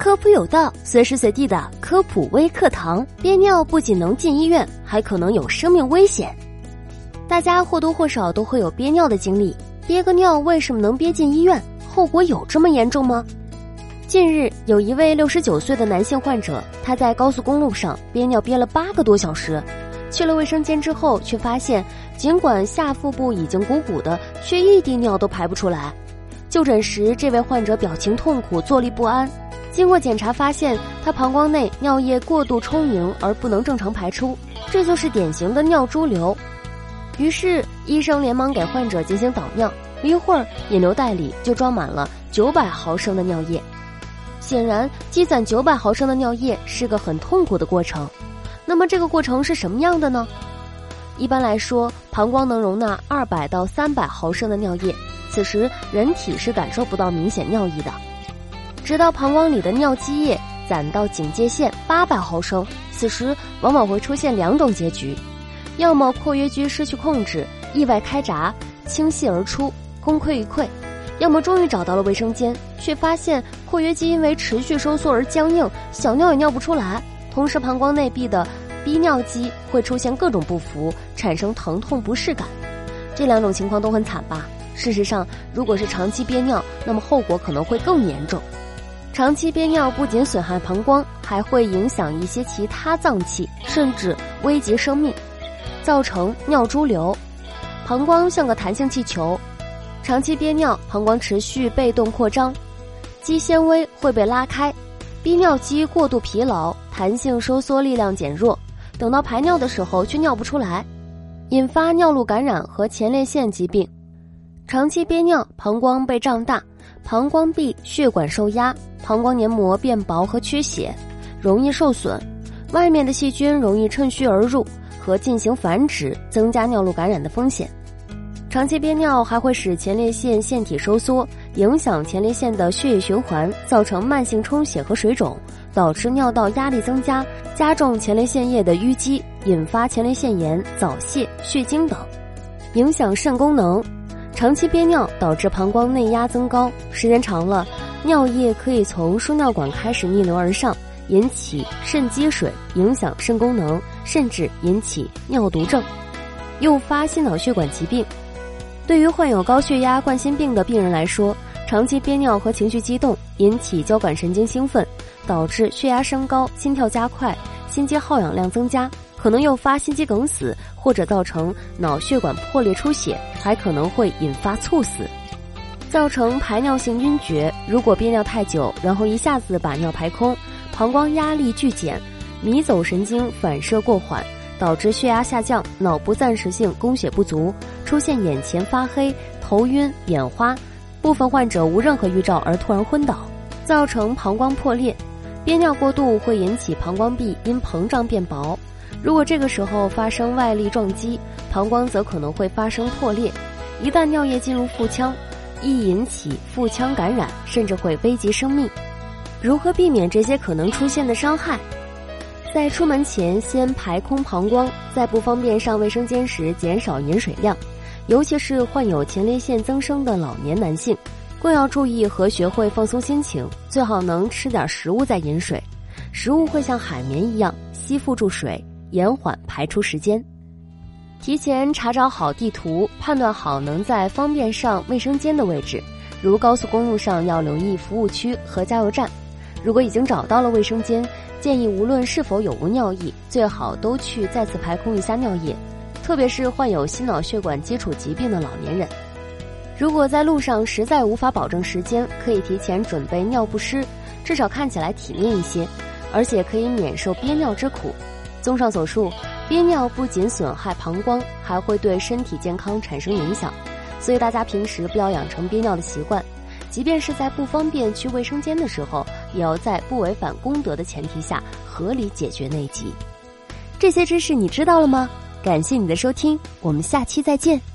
科普有道，随时随地的科普微课堂。憋尿不仅能进医院，还可能有生命危险。大家或多或少都会有憋尿的经历，憋个尿为什么能憋进医院？后果有这么严重吗？近日，有一位六十九岁的男性患者，他在高速公路上憋尿憋了八个多小时，去了卫生间之后，却发现尽管下腹部已经鼓鼓的，却一滴尿都排不出来。就诊时，这位患者表情痛苦，坐立不安。经过检查，发现他膀胱内尿液过度充盈而不能正常排出，这就是典型的尿潴留。于是医生连忙给患者进行导尿，不一会儿引流袋里就装满了九百毫升的尿液。显然，积攒九百毫升的尿液是个很痛苦的过程。那么，这个过程是什么样的呢？一般来说，膀胱能容纳二百到三百毫升的尿液，此时人体是感受不到明显尿意的。直到膀胱里的尿积液攒到警戒线八百毫升，此时往往会出现两种结局：要么括约肌失去控制，意外开闸，倾泻而出，功亏一篑；要么终于找到了卫生间，却发现括约肌因为持续收缩而僵硬，小尿也尿不出来，同时膀胱内壁的逼尿肌会出现各种不服，产生疼痛不适感。这两种情况都很惨吧？事实上，如果是长期憋尿，那么后果可能会更严重。长期憋尿不仅损害膀胱，还会影响一些其他脏器，甚至危及生命，造成尿潴留。膀胱像个弹性气球，长期憋尿，膀胱持续被动扩张，肌纤维会被拉开，逼尿肌过度疲劳，弹性收缩力量减弱，等到排尿的时候却尿不出来，引发尿路感染和前列腺疾病。长期憋尿，膀胱被胀大，膀胱壁血管受压。膀胱黏膜变薄和缺血，容易受损，外面的细菌容易趁虚而入和进行繁殖，增加尿路感染的风险。长期憋尿还会使前列腺腺体收缩，影响前列腺的血液循环，造成慢性充血和水肿，导致尿道压力增加，加重前列腺液的淤积，引发前列腺炎、早泄、血精等，影响肾功能。长期憋尿导致膀胱内压增高，时间长了。尿液可以从输尿管开始逆流而上，引起肾积水，影响肾功能，甚至引起尿毒症，诱发心脑血管疾病。对于患有高血压、冠心病的病人来说，长期憋尿和情绪激动引起交感神经兴奋，导致血压升高、心跳加快、心肌耗氧量增加，可能诱发心肌梗死或者造成脑血管破裂出血，还可能会引发猝死。造成排尿性晕厥。如果憋尿太久，然后一下子把尿排空，膀胱压力剧减，迷走神经反射过缓，导致血压下降，脑部暂时性供血不足，出现眼前发黑、头晕、眼花，部分患者无任何预兆而突然昏倒，造成膀胱破裂。憋尿过度会引起膀胱壁因膨胀变薄，如果这个时候发生外力撞击，膀胱则可能会发生破裂。一旦尿液进入腹腔。易引起腹腔感染，甚至会危及生命。如何避免这些可能出现的伤害？在出门前先排空膀胱，在不方便上卫生间时减少饮水量，尤其是患有前列腺增生的老年男性，更要注意和学会放松心情，最好能吃点食物再饮水，食物会像海绵一样吸附住水，延缓排出时间。提前查找好地图，判断好能在方便上卫生间的位置，如高速公路上要留意服务区和加油站。如果已经找到了卫生间，建议无论是否有无尿意，最好都去再次排空一下尿液，特别是患有心脑血管基础疾病的老年人。如果在路上实在无法保证时间，可以提前准备尿不湿，至少看起来体面一些，而且可以免受憋尿之苦。综上所述。憋尿不仅损害膀胱，还会对身体健康产生影响，所以大家平时不要养成憋尿的习惯。即便是在不方便去卫生间的时候，也要在不违反公德的前提下合理解决内急。这些知识你知道了吗？感谢你的收听，我们下期再见。